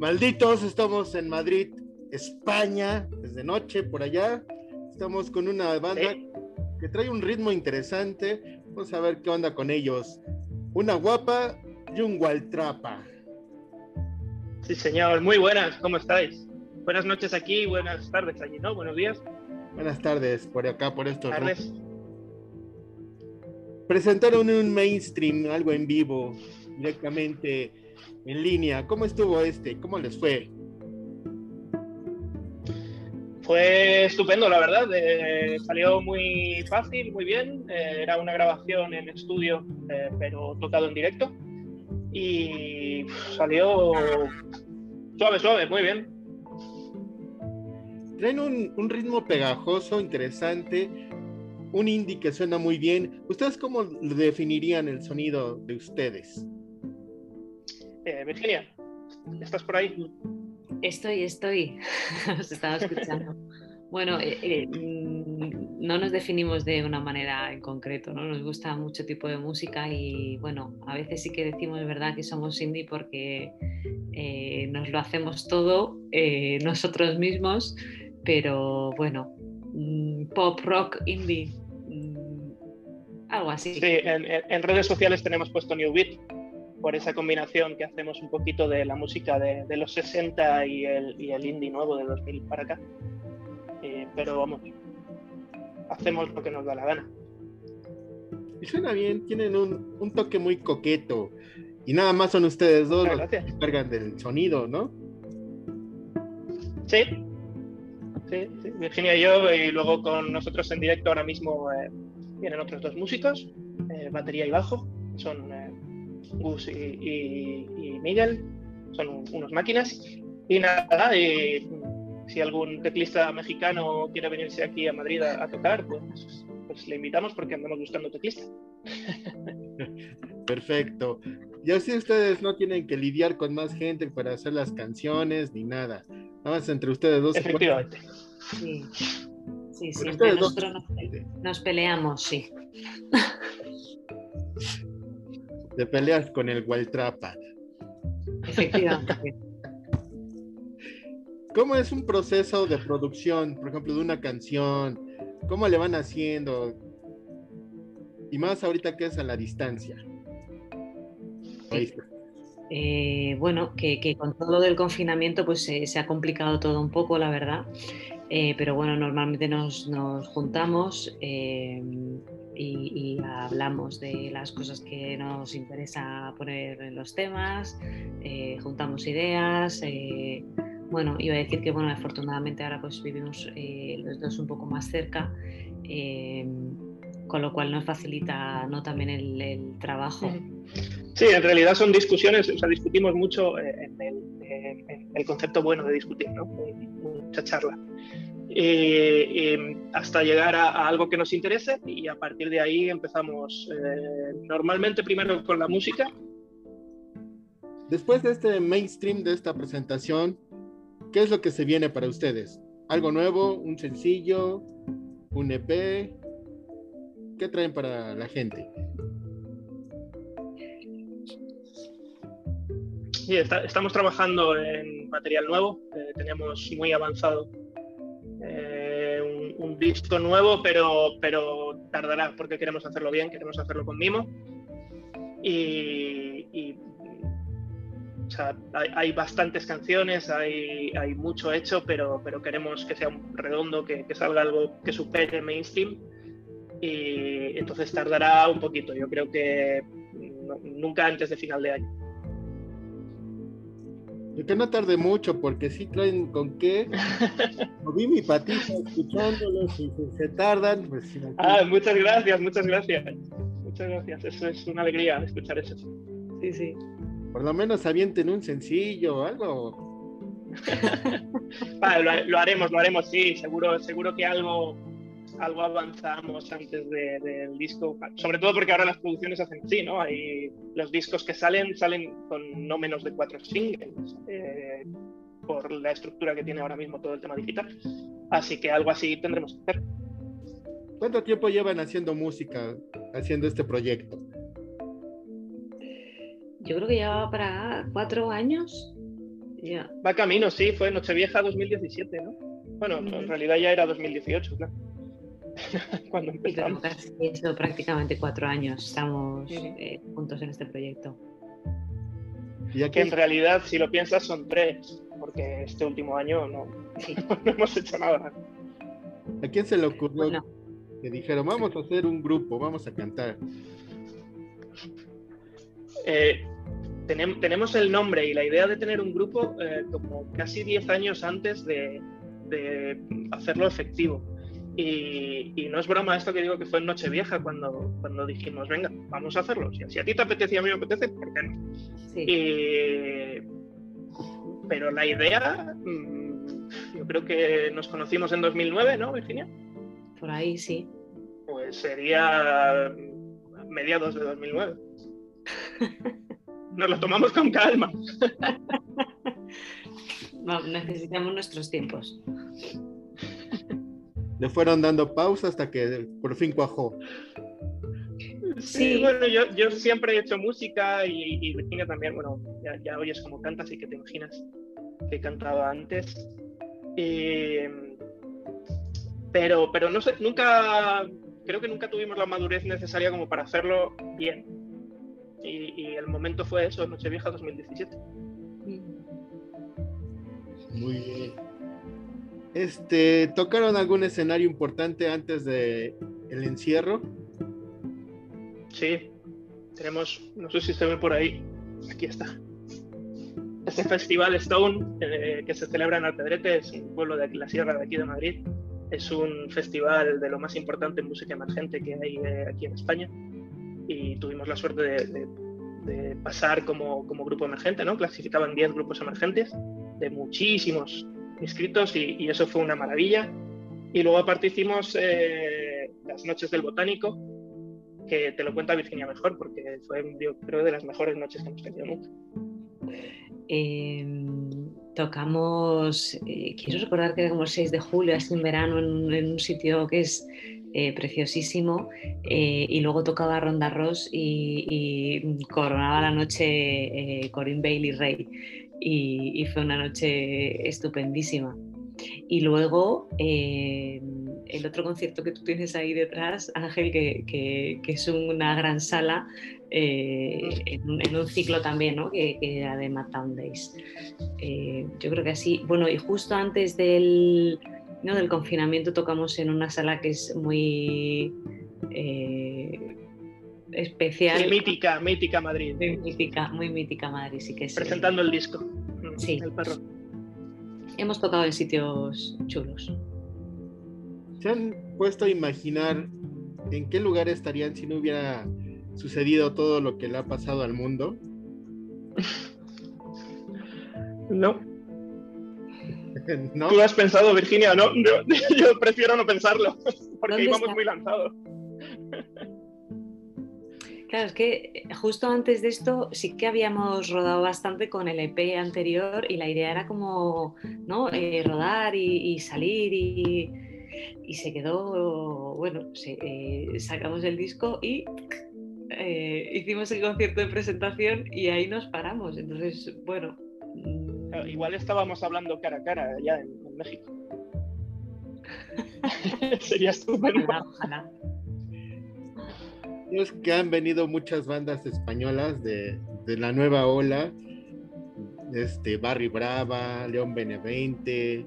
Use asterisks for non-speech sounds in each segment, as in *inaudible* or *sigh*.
Malditos, estamos en Madrid, España, desde noche por allá. Estamos con una banda que trae un ritmo interesante. Vamos a ver qué onda con ellos. Una guapa y un gualtrapa. Sí, señor. Muy buenas, ¿cómo estáis? Buenas noches aquí, buenas tardes allí, ¿no? Buenos días. Buenas tardes por acá, por estos. Tardes. Presentaron un mainstream, algo en vivo, directamente en línea. ¿Cómo estuvo este? ¿Cómo les fue? Fue estupendo, la verdad. Eh, salió muy fácil, muy bien. Eh, era una grabación en estudio, eh, pero tocado en directo. Y salió suave, suave, muy bien. Traen un, un ritmo pegajoso, interesante, un indie que suena muy bien. ¿Ustedes cómo definirían el sonido de ustedes? Eh, Virginia, ¿estás por ahí? Estoy, estoy. *laughs* Os estaba escuchando. Bueno, eh, eh, mm, no nos definimos de una manera en concreto, ¿no? Nos gusta mucho tipo de música y bueno, a veces sí que decimos verdad que somos indie porque nos lo hacemos todo *laughs* nosotros mismos, pero bueno, mm, pop, rock, indie, mm, algo así. Sí, en, en, redes sociales tenemos puesto New Beat por esa combinación que hacemos un poquito de la música de, de los 60 y el, y el, indie nuevo de 2000 para acá. Eh, pero vamos, hacemos lo que nos da la gana. Y suena bien, tienen un, un toque muy coqueto. Y nada más son ustedes dos los que cargan del sonido, ¿no? Sí. sí, sí, Virginia y yo, y luego con nosotros en directo ahora mismo eh, vienen otros dos músicos, eh, batería y bajo, son eh, Gus y, Miguel, son unas máquinas. Y nada, si algún teclista mexicano quiere venirse aquí a Madrid a, tocar, pues, pues, le invitamos porque andamos buscando teclista. Perfecto. Y así ustedes no tienen que lidiar con más gente para hacer las canciones ni nada. Nada más entre ustedes dos. Efectivamente. Sí, sí, nosotros nos peleamos, sí. De pelear con el Waltrapa. Efectivamente. *laughs* ¿Cómo es un proceso de producción, por ejemplo, de una canción? ¿Cómo le van haciendo? Y más ahorita que es a la distancia. Eh, bueno, que, con todo lo del confinamiento pues se ha complicado todo un poco, la verdad. Eh, pero bueno, normalmente nos, nos juntamos. Y, hablamos de las cosas que nos interesa poner en los temas, eh, juntamos ideas. Eh, bueno, iba a decir que bueno, afortunadamente ahora pues vivimos eh, los dos un poco más cerca, con lo cual nos facilita ¿no? también el, trabajo. Sí, en realidad son discusiones, o sea, discutimos mucho en el, concepto bueno de discutir, ¿no? Mucha charla. Eh, em, hasta llegar a, algo que nos interese y a partir de ahí empezamos eh, normalmente primero con la música. Después de este mainstream de esta presentación, ¿qué es lo que se viene para ustedes? ¿Algo nuevo? ¿Un sencillo? ¿Un EP? ¿Qué traen para la gente? Sí, estamos trabajando en material nuevo, eh, tenemos muy avanzado disco nuevo, pero, pero tardará porque queremos hacerlo bien, queremos hacerlo con mimo. Y, hay, bastantes canciones, hay, hay, mucho hecho, pero, pero queremos que sea un redondo, que, salga algo que supere mainstream. Y entonces tardará un poquito, yo creo que nunca antes de final de año que no tarde mucho, porque si traen con qué. *laughs* vi mi patita escuchándolos y se, tardan. Pues, ah, muchas gracias, muchas gracias. Muchas gracias. Eso es una alegría escuchar eso. Sí, sí. Por lo menos avienten un sencillo o algo. *laughs* vale, lo, haremos, lo haremos, sí. Seguro, seguro que algo algo avanzamos antes del disco, sobre todo porque ahora las producciones hacen así, ¿no? Hay, los discos que salen salen con no menos de cuatro singles, eh, por la estructura que tiene ahora mismo todo el tema digital. Así que algo así tendremos que hacer. ¿Cuánto tiempo llevan haciendo música, haciendo este proyecto? Yo creo que llevaba para cuatro años. Va camino, sí, fue Nochevieja 2017, ¿no? Bueno, en realidad ya era 2018, claro. *laughs* Cuando empezamos. Eso, prácticamente cuatro años estamos eh, juntos en este proyecto. Y que en realidad, si lo piensas, son tres, porque este último año no, *laughs* no hemos hecho nada. ¿A quién se le ocurrió que dijeron, vamos a hacer un grupo, vamos a cantar? Eh, tenemos el nombre y la idea de tener un grupo eh, como casi 10 años antes de, hacerlo efectivo. Y, no es broma esto que digo que fue en Nochevieja cuando, cuando dijimos, venga, vamos a hacerlo. Si, a ti te apetece y a mí me apetece, ¿por qué no? pero la idea, mm, yo creo que nos conocimos en 2009, ¿no, Virginia? Por ahí, sí. Pues sería mediados de 2009. *laughs* Nos lo tomamos con calma. *laughs* necesitamos nuestros tiempos. Le fueron dando pausa hasta que por fin cuajó. Sí, bueno, yo, siempre he hecho música y, Virginia también, bueno, ya, oyes cómo canta, así que te imaginas que cantaba antes. pero, pero no sé, nunca, creo que nunca tuvimos la madurez necesaria como para hacerlo bien. Y, el momento fue eso, Nochevieja 2017. Muy bien. Este, ¿tocaron algún escenario importante antes de el encierro? Sí, tenemos, no sé si se ve por ahí, aquí está. Este *laughs* festival Stone eh, que se celebra en Alpedrete, es un pueblo de la sierra de aquí de Madrid. Es un festival de lo más importante en música emergente que hay eh, aquí en España y tuvimos la suerte de, pasar como, grupo emergente, ¿no? Clasificaban 10 grupos emergentes de muchísimos inscritos y, eso fue una maravilla. Y luego aparte hicimos eh, las noches del botánico, que te lo cuenta Virginia mejor, porque fue, yo creo, de las mejores noches que hemos tenido nunca. Em, tocamos, eh, quiero recordar que era como el 6 de julio, así en verano, en un sitio que es eh, preciosísimo. Eh, y luego tocaba Ronda Ross y, coronaba la noche eh, Corinne Bailey Rey. Y, fue una noche estupendísima. Y luego el otro concierto que tú tienes ahí detrás, Ángel, que, es una gran sala en, un ciclo también, ¿no? que, que, era de Town Days. yo creo que así, bueno, y justo antes del, ¿no? del confinamiento tocamos en una sala que es muy eh, especial. Muy mítica, mítica Madrid. Muy mítica, muy mítica Madrid, sí que es. Presentando el disco. Sí. El perro. Hemos tocado en sitios chulos. ¿Se han puesto a imaginar en qué lugar estarían si no hubiera sucedido todo lo que le ha pasado al mundo? No. *laughs* ¿Tú has pensado, Virginia? No, yo, *laughs* prefiero no pensarlo, *laughs* porque íbamos muy lanzados. Claro, es que justo antes de esto sí que habíamos rodado bastante con el EP anterior y la idea era como ¿no? Eh, rodar y, salir y, se quedó, bueno, eh, sacamos el disco y eh, hicimos el concierto de presentación y ahí nos paramos. Entonces, bueno, igual estábamos hablando cara a cara allá en, México. *laughs* Sería estupendo. Ojalá. Es que han venido muchas bandas españolas de, la nueva ola, este Barry Brava, León Benevente,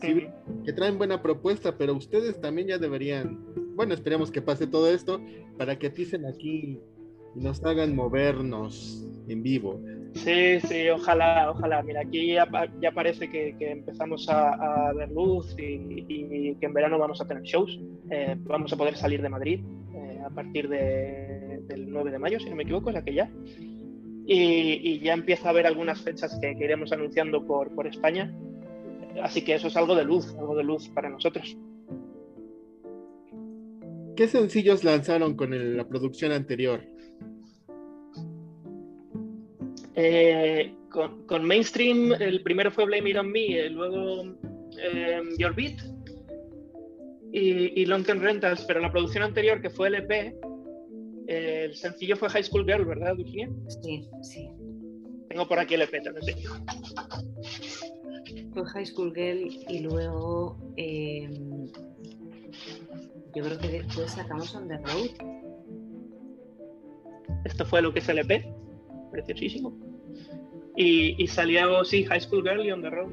que traen buena propuesta, pero ustedes también ya deberían, bueno, esperemos que pase todo esto para que aticen aquí y nos hagan movernos en vivo. Sí, sí, ojalá, ojalá. Mira, aquí ya, parece que, empezamos a, ver luz y, que en verano vamos a tener shows. Eh, vamos a poder salir de Madrid eh, a partir del 9 de mayo, si no me equivoco, es la que ya. Y, ya empieza a haber algunas fechas que, iremos anunciando por, por España. Así que eso es algo de luz, algo de luz para nosotros. ¿Qué sencillos lanzaron con la producción anterior? Eh, con, Mainstream, el primero fue Blame It On Me, luego eh, Your Beat y, y Long Term Rentals, pero la producción anterior, que fue LP, eh, el sencillo fue High School Girl, ¿verdad, Virginia? Sí, sí. Tengo por aquí el EP, también Fue High School Girl y luego em, yo creo que después sacamos On the Road. Esto fue lo que es el EP, preciosísimo. Y, y salió, sí, High School Girl y On the Road,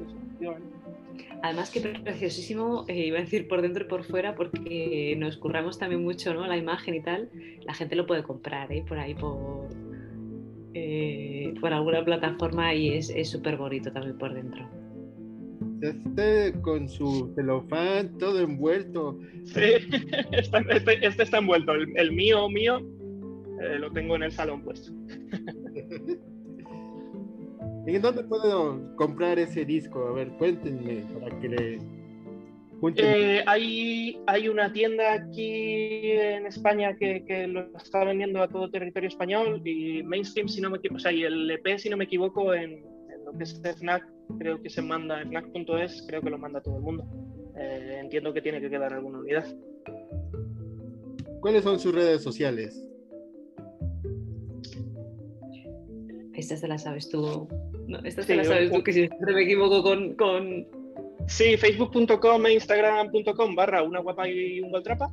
Además que preciosísimo, eh, iba a decir por dentro y por fuera, porque nos curramos también mucho ¿no? la imagen y tal. La gente lo puede comprar ¿eh? por ahí, por, eh, por alguna plataforma y es súper bonito también por dentro. Este con su celofán todo envuelto. Sí, *laughs* este, este, está envuelto. El, mío, mío, eh, lo tengo en el salón puesto. *laughs* ¿Y en dónde puedo comprar ese disco? A ver, cuéntenme para que le. Eh, hay, hay una tienda aquí en España que, que, lo está vendiendo a todo territorio español y mainstream, si no me equivoco, o sea, y el EP, si no me equivoco, en, lo que es Fnac, creo que se manda, Fnac.es, creo que lo manda todo el mundo. Eh, entiendo que tiene que quedar alguna unidad. ¿Cuáles son sus redes sociales? Esta se la sabes tú. No, esta se la sabes tú, que siempre me equivoco con. con... Sí, facebook.com e instagram.com barra una guapa y un gualtrapa.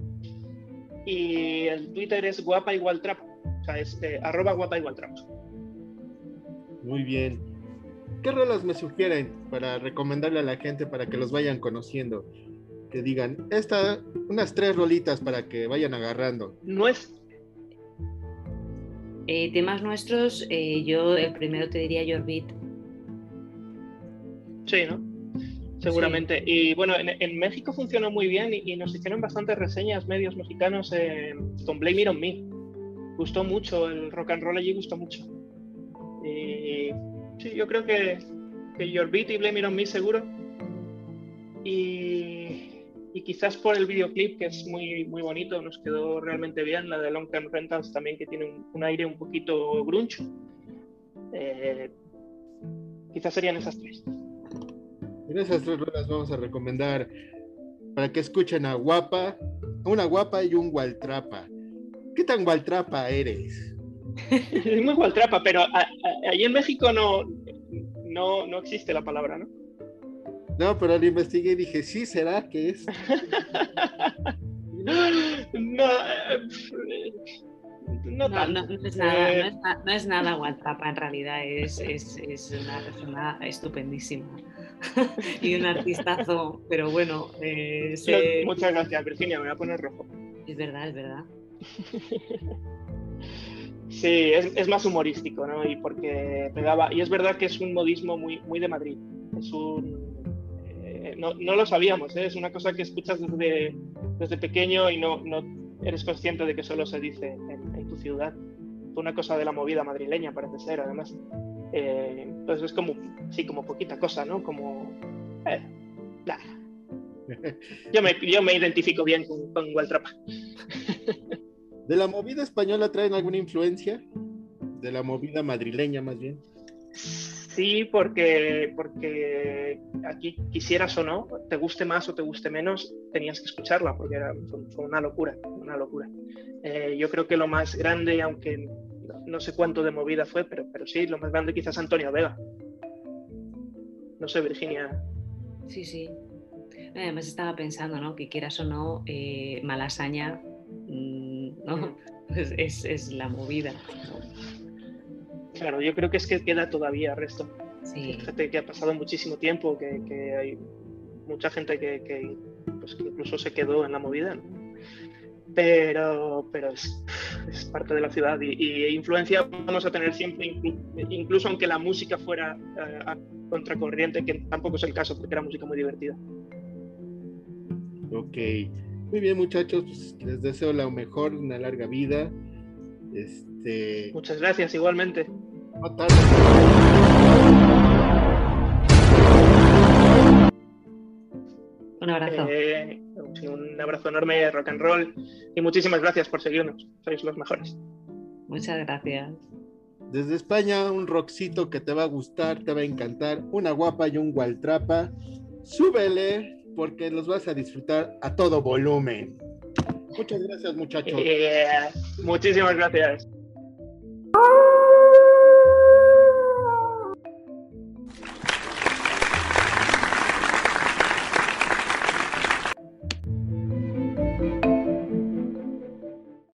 Y el Twitter es guapa igual trapa. O sea, es eh, arroba guapa igual trapa. Muy bien. ¿Qué rolas me sugieren para recomendarle a la gente para que los vayan conociendo? Que digan, esta, unas tres rolitas para que vayan agarrando. No es, eh, temas nuestros, eh, yo el primero te diría Your Beat. Sí, ¿no? Seguramente. Y bueno, en, México funcionó muy bien y, nos hicieron bastantes reseñas medios mexicanos eh, con Blame It On Me. Gustó mucho, el rock and roll allí gustó mucho. Y sí, yo creo que, que Your Beat y Blame It On Me seguro. Y y quizás por el videoclip que es muy, muy bonito, nos quedó realmente bien, la de Long Term Rentals también que tiene un, aire un poquito grunge. Eh, quizás serían esas tres. En esas tres ruedas vamos a recomendar para que escuchen a Guapa, una Guapa y un Gualtrapa. ¿Qué tan Gualtrapa eres? *laughs* muy Gualtrapa, pero ahí en México no, no, no existe la palabra, ¿no? No, pero lo investigué y dije, sí, ¿será que es? no, no, no, no, es nada, no, es, no es nada en realidad, es, es, es una persona estupendísima *laughs* y un artistazo, pero bueno. Eh, muchas gracias, Virginia, me voy a poner rojo. Es verdad, es verdad. *laughs* Sí, es, es, más humorístico, ¿no? Y porque pegaba, y es verdad que es un modismo muy, muy de Madrid. Es un, no, lo sabíamos, ¿eh? es una cosa que escuchas desde, desde pequeño y no, no eres consciente de que solo se dice en, tu ciudad. Fue una cosa de la movida madrileña, parece ser, además. Eh, entonces es como, sí, como poquita cosa, ¿no? Como, eh, *laughs* yo, me, yo me identifico bien con, con Gualtrapa. ¿De la movida española traen alguna influencia? ¿De la movida madrileña más bien? Sí, porque, porque aquí quisieras o no, te guste más o te guste menos, tenías que escucharla porque era, fue, una locura, una locura. Eh, yo creo que lo más grande, aunque no sé cuánto de movida fue, pero, pero sí, lo más grande quizás Antonio Vega. No sé, Virginia. Sí, sí. Además estaba pensando, ¿no? Que quieras o no, eh, Malasaña, mm, ¿no? *laughs* Pues es, es, la movida. Claro, yo creo que es que queda todavía resto. Sí. Gente que ha pasado muchísimo tiempo, que, hay mucha gente que, pues, que, incluso se quedó en la movida. Pero, pero es, es, parte de la ciudad y, influencia vamos a tener siempre, incluso aunque la música fuera eh, a contracorriente, que tampoco es el caso porque era música muy divertida. Ok, muy bien muchachos, pues, les deseo lo mejor, una larga vida. Este... Muchas gracias, igualmente. Un abrazo. Eh, un abrazo enorme, rock and roll. Y muchísimas gracias por seguirnos. Sois los mejores. Muchas gracias. Desde España, un rockcito que te va a gustar, te va a encantar. Una guapa y un gualtrapa. Súbele porque los vas a disfrutar a todo volumen. Muchas gracias, muchachos. Eh, muchísimas gracias.